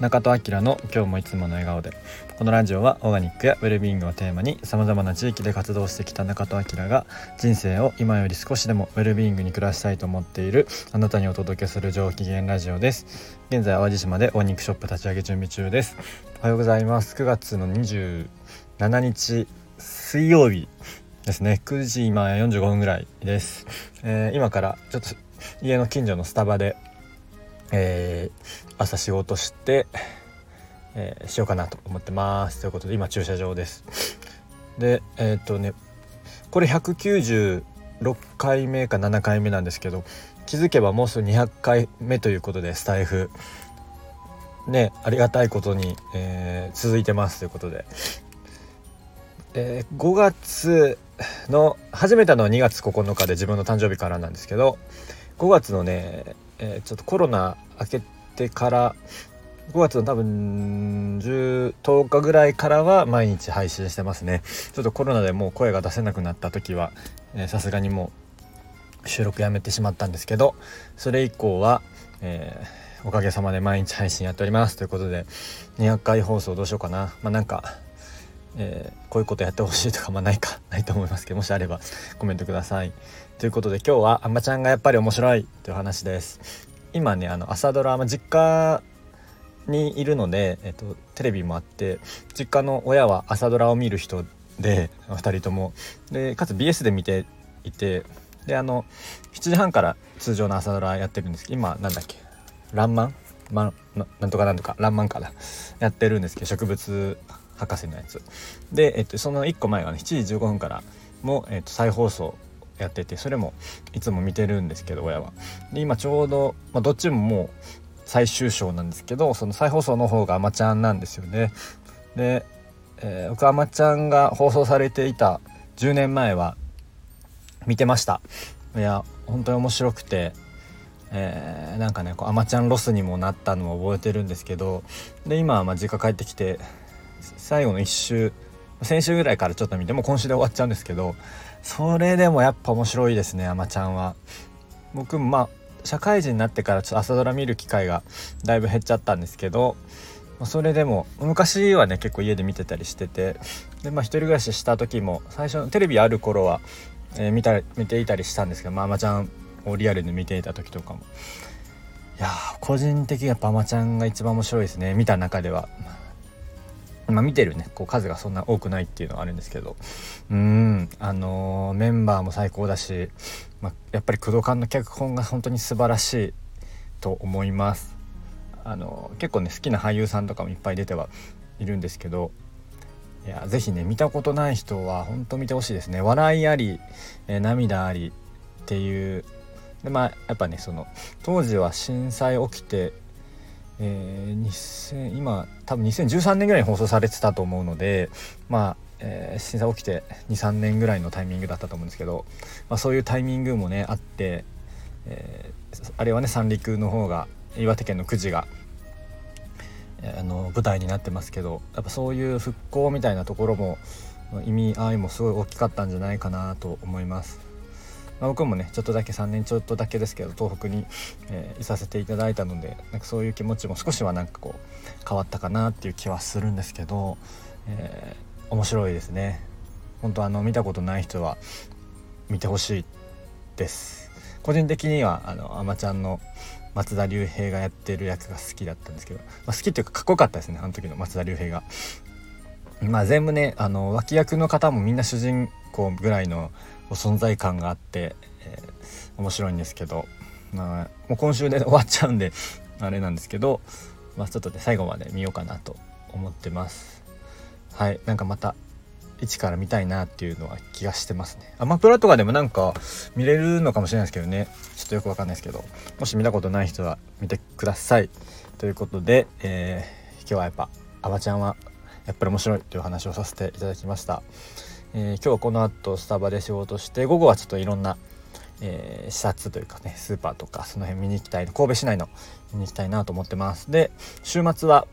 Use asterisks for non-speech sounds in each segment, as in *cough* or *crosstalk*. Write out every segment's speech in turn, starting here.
中戸明の今日もいつもの笑顔で。このラジオはオーガニックやウェルビーイングをテーマにさまざまな地域で活動してきた中戸明が人生を今より少しでもウェルビーイングに暮らしたいと思っているあなたにお届けする上機嫌ラジオです。現在淡路島でオーニックショップ立ち上げ準備中です。おはようございます。9月の27日水曜日ですね。9時今45分ぐらいです、えー、今からちょっと家の近所のスタバでえー、朝仕事して、えー、しようかなと思ってます。ということで今駐車場です。でえっ、とねこれ196回目か7回目なんですけど気づけばもうすぐ200回目ということでスタイフ。ねありがたいことに、え、続いてます。ということで、え、5月の始めたのは2月9日で自分の誕生日からなんですけど5月のねえー、ちょっとコロナ明けてから5月の多分 10, 10日ぐらいからは毎日配信してますね。ちょっとコロナでもう声が出せなくなった時はさすがにもう収録やめてしまったんですけどそれ以降は、えー、おかげさまで毎日配信やっております。ということで200回放送どうしようかな。まあなんかえー、こういうことやってほしいとかまあないかないと思いますけどもしあればコメントください。ということで今日はあんまちゃんがやっぱり面白いという話です。今ねあの朝ドラ、まあ、実家にいるので、えっと、テレビもあって実家の親は朝ドラを見る人で2人とも。でかつ BS で見ていてであの7時半から通常の朝ドラやってるんです。けど今なんだっけ「らんまん」まななんとかなんとか「らんまん」からやってるんですけど植物博士のやつ。で、えっと、その1個前がね7時15分からも、えっと、再放送やっててそれもいつも見てるんですけど親は。で今ちょうど、まあ、どっちももう最終章なんですけどその再放送の方が「あまちゃん」なんですよね。で、えー、僕あまちゃんが放送されていた10年前は見てました。いや本当に面白くて、えー、なんかねこうあまちゃんロスにもなったのを覚えてるんですけどで今はまあ実家帰ってきて最後の1週先週ぐらいからちょっと見ても今週で終わっちゃうんですけどそれでもやっぱ面白いですねあまちゃんは。僕もまあ社会人になってからちょっと朝ドラ見る機会がだいぶ減っちゃったんですけどそれでも昔はね結構家で見てたりしててでまあ一人暮らしした時も最初テレビある頃は、えー、見た見ていたりしたんですけどまあまちゃんをリアルで見ていた時とかもいや個人的にやっぱあまちゃんが一番面白いですね見た中では。まあ、見てるね。こう数がそんな多くないっていうのはあるんですけど。うん。あのー、メンバーも最高だし、まあ、やっぱり工藤館の脚本が本当に素晴らしいと思います。あのー、結構ね好きな俳優さんとかもいっぱい出てはいるんですけどいや是非ね見たことない人は本当見てほしいですね。笑いあり、えー、涙ありっていう。でまあやっぱねその当時は震災起きてえー、2000今多分2013年ぐらいに放送されてたと思うのでまあ、えー、震災起きて23年ぐらいのタイミングだったと思うんですけど、まあ、そういうタイミングもねあって、えー、あれはね三陸の方が岩手県の久慈が、えー、あの舞台になってますけどやっぱそういう復興みたいなところも意味合いもすごい大きかったんじゃないかなと思います。まあ、僕もねちょっとだけ3年ちょっとだけですけど東北に、えー、いさせていただいたのでなんかそういう気持ちも少しはなんかこう変わったかなっていう気はするんですけど、えー、面白いですね本当あの見たことない人は見てほしいです個人的にはあのあまちゃんの松田龍平がやってる役が好きだったんですけど、まあ、好きっていうかかっこよかったですねあの時の松田龍平が。まあ全部ねあの脇役の方もみんな主人公ぐらいの存在感があって、えー、面白いんですけど、まあ、もう今週で *laughs* 終わっちゃうんであれなんですけど、まあ、ちょっとね最後まで見ようかなと思ってます。はいなんかまた一から見たいなっていうのは気がしてますね。アマプラとかでもなんか見れるのかもしれないですけどね。ちょっとよくわかんないですけどもし見たことない人は見てください。ということで、えー、今日はやっぱあばちゃんはやっぱり面白いという話をさせていただきました。えー、今日この後スタバで仕事して午後はちょっといろんな、えー、視察というかねスーパーとかその辺見に行きたい神戸市内の見に行きたいなと思ってます。で週末は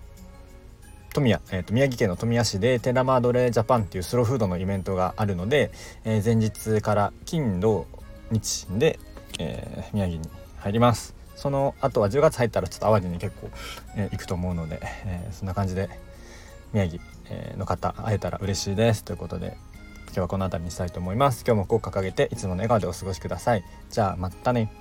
富谷、えーと、宮城県の富谷市でテラマードレジャパンっていうスローフードのイベントがあるので、えー、前日から金土日で、えー、宮城に入ります。そのあとは10月入ったらちょっと淡路に結構、えー、行くと思うので、え、そんな感じで宮城の方会えたら嬉しいです。ということで今日はこの辺りにしたいと思います。今日もこう掲げていつもの笑顔でお過ごしください。じゃあまたね。